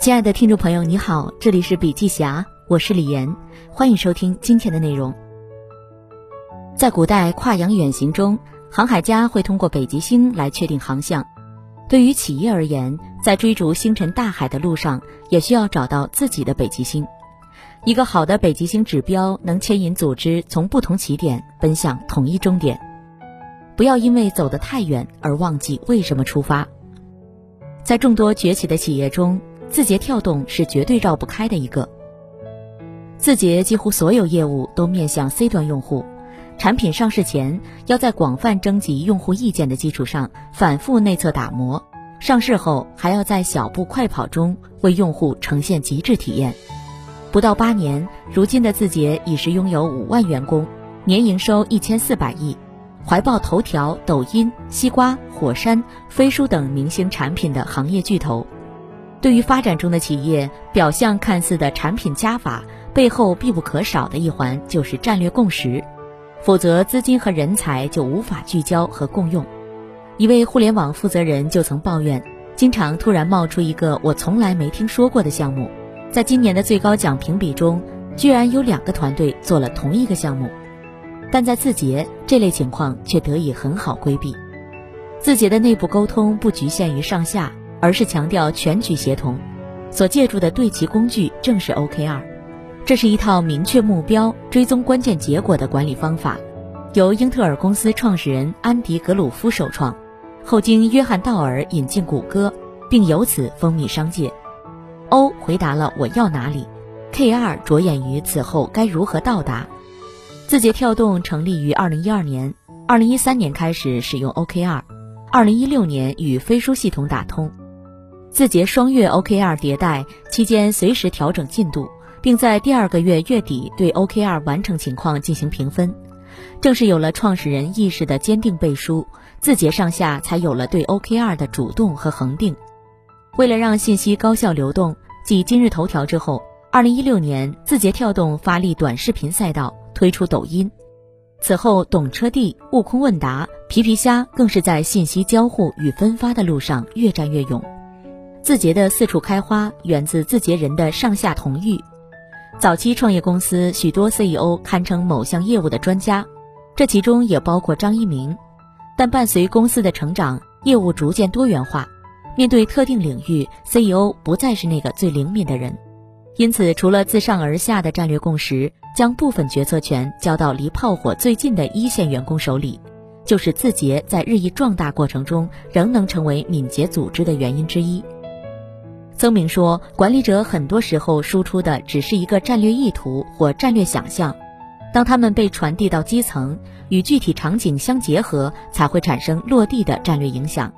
亲爱的听众朋友，你好，这里是笔记侠，我是李岩，欢迎收听今天的内容。在古代跨洋远行中，航海家会通过北极星来确定航向。对于企业而言，在追逐星辰大海的路上，也需要找到自己的北极星。一个好的北极星指标能牵引组织从不同起点奔向统一终点。不要因为走得太远而忘记为什么出发。在众多崛起的企业中，字节跳动是绝对绕不开的一个。字节几乎所有业务都面向 C 端用户，产品上市前要在广泛征集用户意见的基础上反复内测打磨，上市后还要在小步快跑中为用户呈现极致体验。不到八年，如今的字节已是拥有五万员工，年营收一千四百亿，怀抱头条、抖音、西瓜、火山、飞书等明星产品的行业巨头。对于发展中的企业，表象看似的产品加法背后必不可少的一环就是战略共识，否则资金和人才就无法聚焦和共用。一位互联网负责人就曾抱怨，经常突然冒出一个我从来没听说过的项目，在今年的最高奖评比中，居然有两个团队做了同一个项目，但在字节这类情况却得以很好规避。字节的内部沟通不局限于上下。而是强调全局协同，所借助的对齐工具正是 OKR，这是一套明确目标、追踪关键结果的管理方法，由英特尔公司创始人安迪·格鲁夫首创，后经约翰·道尔引进谷歌，并由此风靡商界。O 回答了我要哪里，KR 着眼于此后该如何到达。字节跳动成立于二零一二年，二零一三年开始使用 OKR，二零一六年与飞书系统打通。字节双月 OKR 迭代期间，随时调整进度，并在第二个月月底对 OKR 完成情况进行评分。正是有了创始人意识的坚定背书，字节上下才有了对 OKR 的主动和恒定。为了让信息高效流动，继今日头条之后，二零一六年字节跳动发力短视频赛道，推出抖音。此后，懂车帝、悟空问答、皮皮虾更是在信息交互与分发的路上越战越勇。字节的四处开花源自字节人的上下同欲。早期创业公司许多 CEO 堪称某项业务的专家，这其中也包括张一鸣。但伴随公司的成长，业务逐渐多元化，面对特定领域，CEO 不再是那个最灵敏的人。因此，除了自上而下的战略共识，将部分决策权交到离炮火最近的一线员工手里，就是字节在日益壮大过程中仍能成为敏捷组织的原因之一。曾明说，管理者很多时候输出的只是一个战略意图或战略想象，当他们被传递到基层，与具体场景相结合，才会产生落地的战略影响。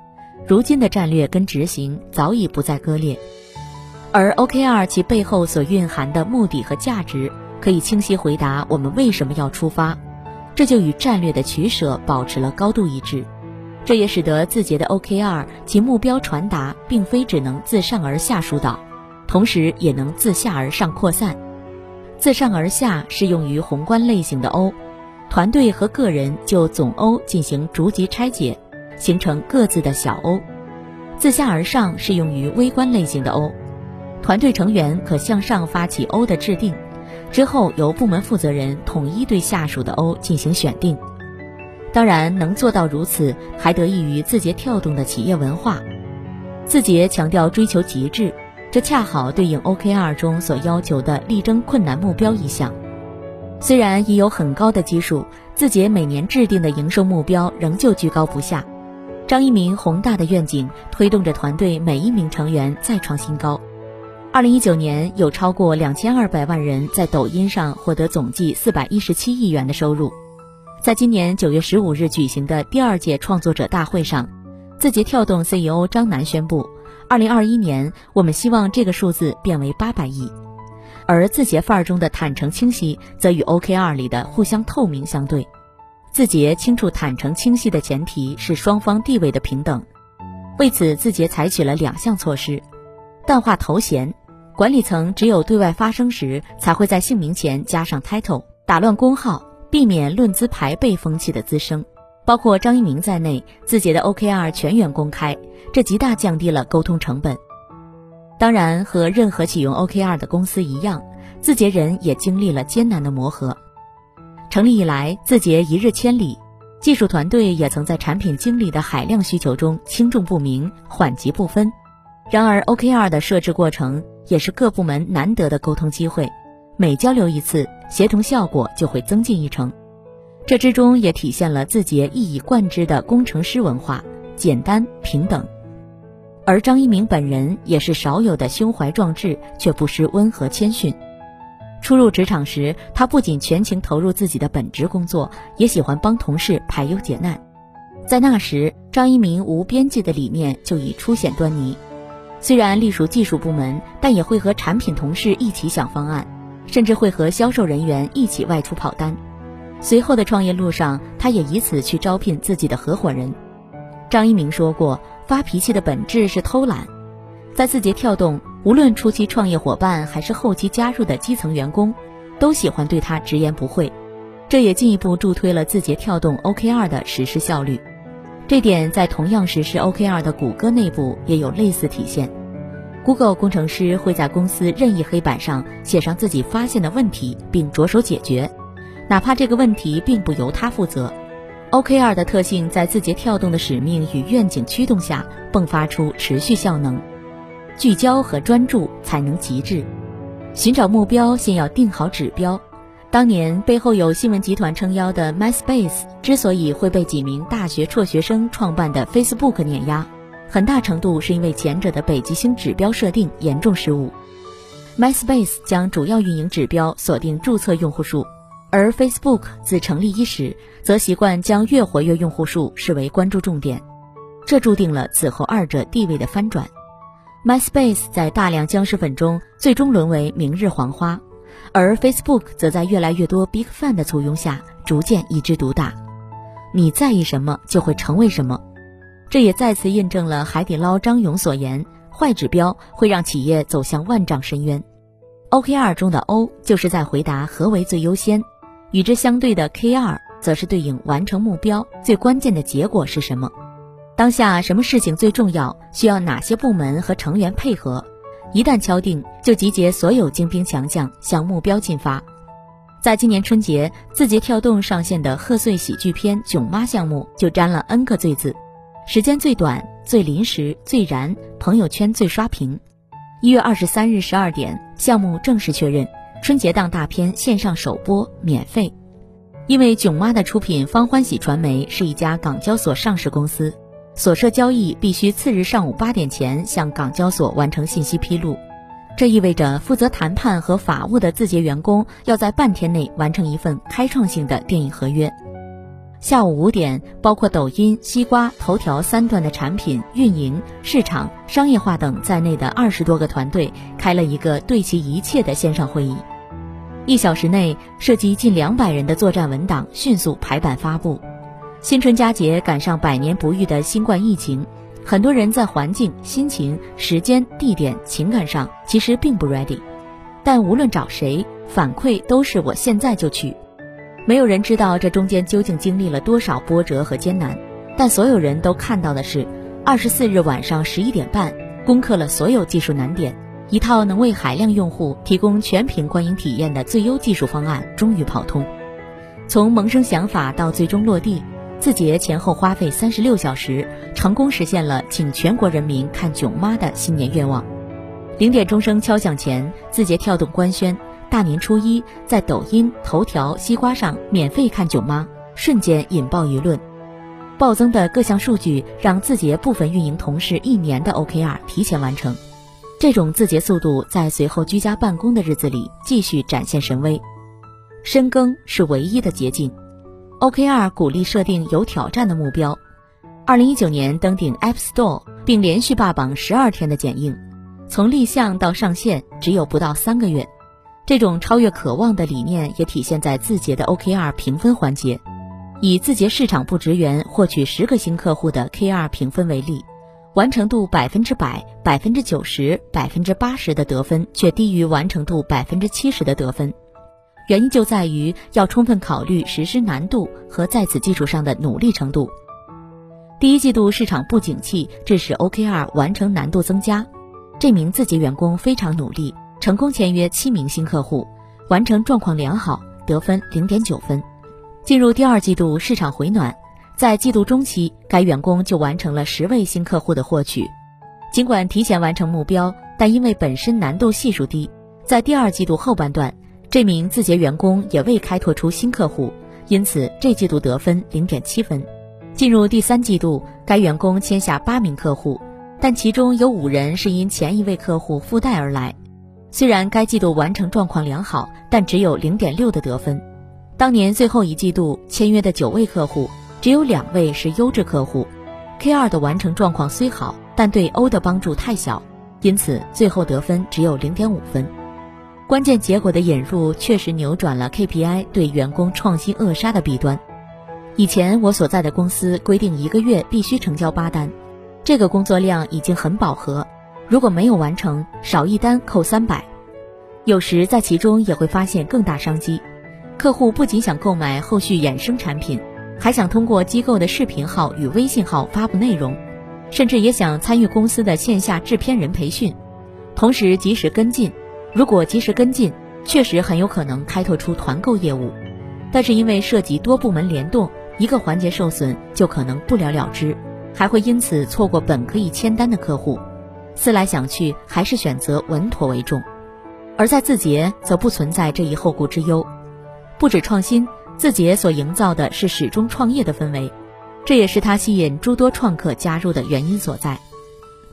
如今的战略跟执行早已不再割裂，而 OKR 其背后所蕴含的目的和价值，可以清晰回答我们为什么要出发，这就与战略的取舍保持了高度一致。这也使得字节的 OKR 其目标传达并非只能自上而下疏导，同时也能自下而上扩散。自上而下适用于宏观类型的 O，团队和个人就总 O 进行逐级拆解，形成各自的小 O。自下而上适用于微观类型的 O，团队成员可向上发起 O 的制定，之后由部门负责人统一对下属的 O 进行选定。当然，能做到如此，还得益于字节跳动的企业文化。字节强调追求极致，这恰好对应 OKR 中所要求的力争困难目标一项。虽然已有很高的基数，字节每年制定的营收目标仍旧居高不下。张一鸣宏大的愿景推动着团队每一名成员再创新高。二零一九年，有超过两千二百万人在抖音上获得总计四百一十七亿元的收入。在今年九月十五日举行的第二届创作者大会上，字节跳动 CEO 张楠宣布，二零二一年我们希望这个数字变为八百亿。而字节范儿中的坦诚清晰，则与 OKR 里的互相透明相对。字节清楚坦诚清晰的前提是双方地位的平等，为此字节采取了两项措施：淡化头衔，管理层只有对外发声时才会在姓名前加上 title，打乱工号。避免论资排辈风气的滋生，包括张一鸣在内，字节的 OKR 全员公开，这极大降低了沟通成本。当然，和任何启用 OKR 的公司一样，字节人也经历了艰难的磨合。成立以来，字节一日千里，技术团队也曾在产品经理的海量需求中轻重不明、缓急不分。然而，OKR 的设置过程也是各部门难得的沟通机会，每交流一次，协同效果就会增进一成。这之中也体现了字节一以贯之的工程师文化：简单、平等。而张一鸣本人也是少有的胸怀壮志，却不失温和谦逊。初入职场时，他不仅全情投入自己的本职工作，也喜欢帮同事排忧解难。在那时，张一鸣无边际的理念就已初显端倪。虽然隶属技术部门，但也会和产品同事一起想方案，甚至会和销售人员一起外出跑单。随后的创业路上，他也以此去招聘自己的合伙人。张一鸣说过。发脾气的本质是偷懒，在字节跳动，无论初期创业伙伴还是后期加入的基层员工，都喜欢对他直言不讳，这也进一步助推了字节跳动 OKR 的实施效率。这点在同样实施 OKR 的谷歌内部也有类似体现。Google 工程师会在公司任意黑板上写上自己发现的问题，并着手解决，哪怕这个问题并不由他负责。OKR 的特性在字节跳动的使命与愿景驱动下迸发出持续效能，聚焦和专注才能极致。寻找目标，先要定好指标。当年背后有新闻集团撑腰的 MySpace 之所以会被几名大学辍学生创办的 Facebook 碾压，很大程度是因为前者的北极星指标设定严重失误。MySpace 将主要运营指标锁定注册用户数。而 Facebook 自成立伊始，则习惯将月活跃用户数视为关注重点，这注定了此后二者地位的翻转。MySpace 在大量僵尸粉中最终沦为明日黄花，而 Facebook 则在越来越多 Big Fan 的簇拥下逐渐一枝独大。你在意什么，就会成为什么。这也再次印证了海底捞张勇所言：坏指标会让企业走向万丈深渊。OKR 中的 O 就是在回答何为最优先。与之相对的 K 二，则是对应完成目标最关键的结果是什么？当下什么事情最重要？需要哪些部门和成员配合？一旦敲定，就集结所有精兵强将向目标进发。在今年春节，字节跳动上线的贺岁喜剧片《囧妈》项目就沾了 N 个最字，时间最短、最临时、最燃，朋友圈最刷屏。一月二十三日十二点，项目正式确认。春节档大片线上首播免费，因为囧妈的出品方欢喜传媒是一家港交所上市公司，所涉交易必须次日上午八点前向港交所完成信息披露，这意味着负责谈判和法务的字节员工要在半天内完成一份开创性的电影合约。下午五点，包括抖音、西瓜、头条三段的产品运营、市场、商业化等在内的二十多个团队开了一个对齐一切的线上会议。一小时内，涉及近两百人的作战文档迅速排版发布。新春佳节赶上百年不遇的新冠疫情，很多人在环境、心情、时间、地点、情感上其实并不 ready，但无论找谁，反馈都是我现在就去。没有人知道这中间究竟经历了多少波折和艰难，但所有人都看到的是，二十四日晚上十一点半，攻克了所有技术难点，一套能为海量用户提供全屏观影体验的最优技术方案终于跑通。从萌生想法到最终落地，字节前后花费三十六小时，成功实现了请全国人民看囧妈的新年愿望。零点钟声敲响前，字节跳动官宣。大年初一，在抖音、头条、西瓜上免费看囧妈，瞬间引爆舆论。暴增的各项数据让字节部分运营同事一年的 OKR 提前完成。这种字节速度在随后居家办公的日子里继续展现神威。深耕是唯一的捷径。OKR 鼓励设定有挑战的目标。二零一九年登顶 App Store 并连续霸榜十二天的剪映，从立项到上线只有不到三个月。这种超越渴望的理念也体现在字节的 OKR 评分环节。以字节市场部职员获取十个新客户的 KR 评分为例，完成度百分之百、百分之九十、百分之八十的得分却低于完成度百分之七十的得分。原因就在于要充分考虑实施难度和在此基础上的努力程度。第一季度市场不景气，致使 OKR 完成难度增加。这名字节员工非常努力，成功签约七名新客户，完成状况良好，得分零点九分。进入第二季度，市场回暖，在季度中期，该员工就完成了十位新客户的获取。尽管提前完成目标，但因为本身难度系数低，在第二季度后半段，这名字节员工也未开拓出新客户，因此这季度得分零点七分。进入第三季度，该员工签下八名客户，但其中有五人是因前一位客户附带而来。虽然该季度完成状况良好，但只有零点六的得分。当年最后一季度签约的九位客户，只有两位是优质客户。K 二的完成状况虽好，但对 O 的帮助太小，因此最后得分只有零点五分。关键结果的引入确实扭转了 KPI 对员工创新扼杀的弊端。以前我所在的公司规定一个月必须成交八单，这个工作量已经很饱和，如果没有完成，少一单扣三百。有时在其中也会发现更大商机。客户不仅想购买后续衍生产品，还想通过机构的视频号与微信号发布内容，甚至也想参与公司的线下制片人培训，同时及时跟进。如果及时跟进，确实很有可能开拓出团购业务，但是因为涉及多部门联动，一个环节受损就可能不了了之，还会因此错过本可以签单的客户。思来想去，还是选择稳妥为重。而在字节，则不存在这一后顾之忧。不止创新，字节所营造的是始终创业的氛围，这也是他吸引诸多创客加入的原因所在。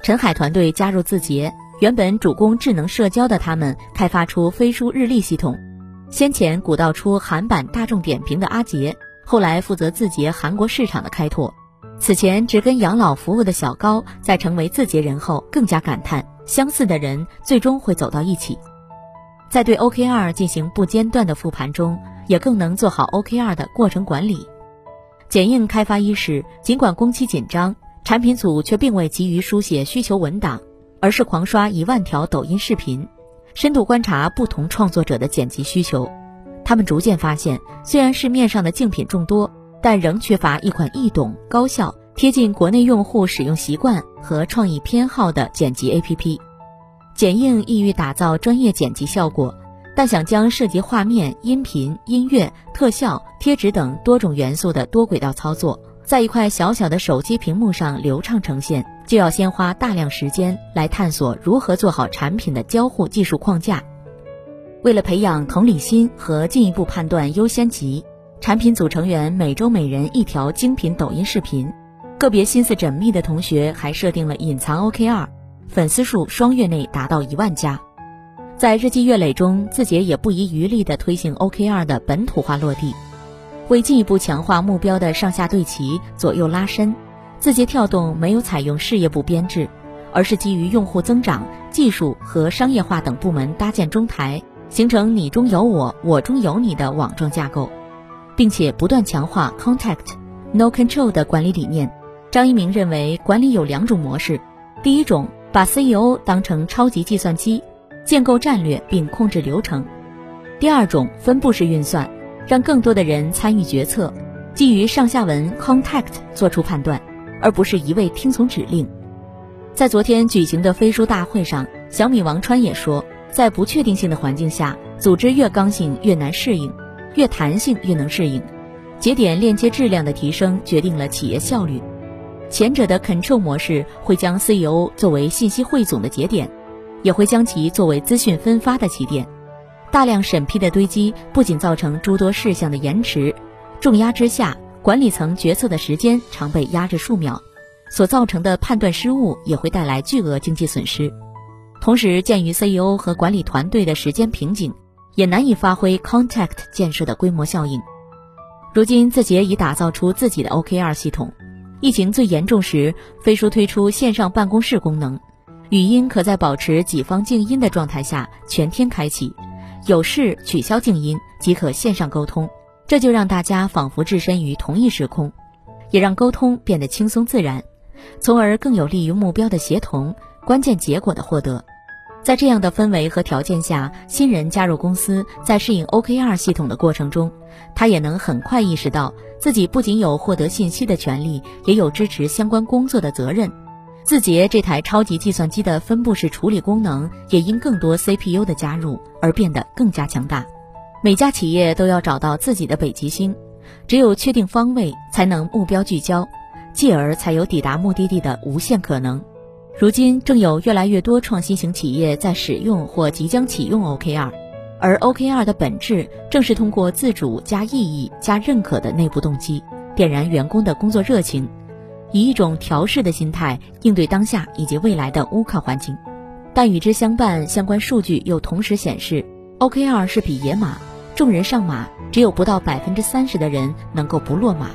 陈海团队加入字节，原本主攻智能社交的他们，开发出飞书日历系统。先前鼓捣出韩版大众点评的阿杰，后来负责字节韩国市场的开拓。此前只跟养老服务的小高，在成为字节人后，更加感叹：相似的人最终会走到一起。在对 OKR 进行不间断的复盘中。也更能做好 OKR 的过程管理。剪映开发伊始，尽管工期紧张，产品组却并未急于书写需求文档，而是狂刷一万条抖音视频，深度观察不同创作者的剪辑需求。他们逐渐发现，虽然市面上的竞品众多，但仍缺乏一款易懂、高效、贴近国内用户使用习惯和创意偏好的剪辑 APP。剪映意欲打造专业剪辑效果。但想将涉及画面、音频、音乐、特效、贴纸等多种元素的多轨道操作，在一块小小的手机屏幕上流畅呈现，就要先花大量时间来探索如何做好产品的交互技术框架。为了培养同理心和进一步判断优先级，产品组成员每周每人一条精品抖音视频，个别心思缜密的同学还设定了隐藏 OKR，粉丝数双月内达到一万加。在日积月累中，字节也不遗余力地推行 OKR 的本土化落地。为进一步强化目标的上下对齐、左右拉伸，字节跳动没有采用事业部编制，而是基于用户增长、技术和商业化等部门搭建中台，形成你中有我、我中有你的网状架构，并且不断强化 Contact No Control 的管理理念。张一鸣认为，管理有两种模式：第一种，把 CEO 当成超级计算机。建构战略并控制流程。第二种分布式运算，让更多的人参与决策，基于上下文 contact 做出判断，而不是一味听从指令。在昨天举行的飞书大会上，小米王川也说，在不确定性的环境下，组织越刚性越难适应，越弹性越能适应。节点链接质量的提升决定了企业效率。前者的 control 模式会将 CEO 作为信息汇总的节点。也会将其作为资讯分发的起点，大量审批的堆积不仅造成诸多事项的延迟，重压之下，管理层决策的时间常被压制数秒，所造成的判断失误也会带来巨额经济损失。同时，鉴于 CEO 和管理团队的时间瓶颈，也难以发挥 Contact 建设的规模效应。如今，字节已打造出自己的 OKR 系统。疫情最严重时，飞书推出线上办公室功能。语音可在保持己方静音的状态下全天开启，有事取消静音即可线上沟通，这就让大家仿佛置身于同一时空，也让沟通变得轻松自然，从而更有利于目标的协同、关键结果的获得。在这样的氛围和条件下，新人加入公司，在适应 OKR 系统的过程中，他也能很快意识到自己不仅有获得信息的权利，也有支持相关工作的责任。字节这台超级计算机的分布式处理功能也因更多 CPU 的加入而变得更加强大。每家企业都要找到自己的北极星，只有确定方位，才能目标聚焦，继而才有抵达目的地的无限可能。如今，正有越来越多创新型企业在使用或即将启用 OKR，而 OKR 的本质正是通过自主加意义加认可的内部动机，点燃员工的工作热情，以一种调试的心态应对当下以及未来的乌克环境。但与之相伴，相关数据又同时显示，OKR 是匹野马。众人上马，只有不到百分之三十的人能够不落马。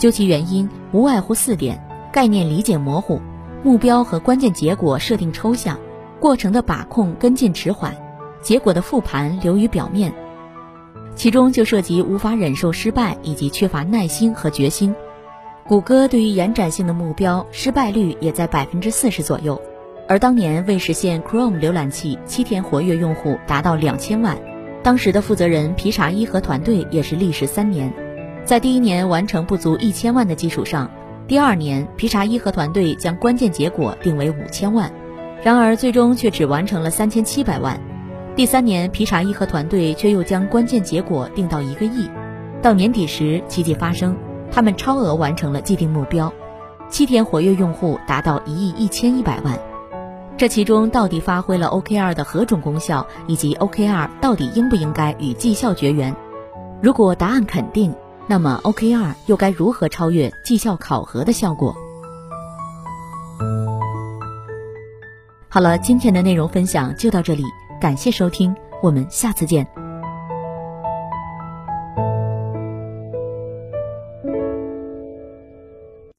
究其原因，无外乎四点：概念理解模糊，目标和关键结果设定抽象，过程的把控跟进迟缓，结果的复盘流于表面。其中就涉及无法忍受失败以及缺乏耐心和决心。谷歌对于延展性的目标，失败率也在百分之四十左右，而当年为实现 Chrome 浏览器七天活跃用户达到两千万。当时的负责人皮查伊和团队也是历时三年，在第一年完成不足一千万的基础上，第二年皮查伊和团队将关键结果定为五千万，然而最终却只完成了三千七百万。第三年皮查伊和团队却又将关键结果定到一个亿，到年底时奇迹发生，他们超额完成了既定目标，七天活跃用户达到一亿一千一百万。这其中到底发挥了 OKR 的何种功效，以及 OKR 到底应不应该与绩效绝缘？如果答案肯定，那么 OKR 又该如何超越绩效考核的效果？好了，今天的内容分享就到这里，感谢收听，我们下次见。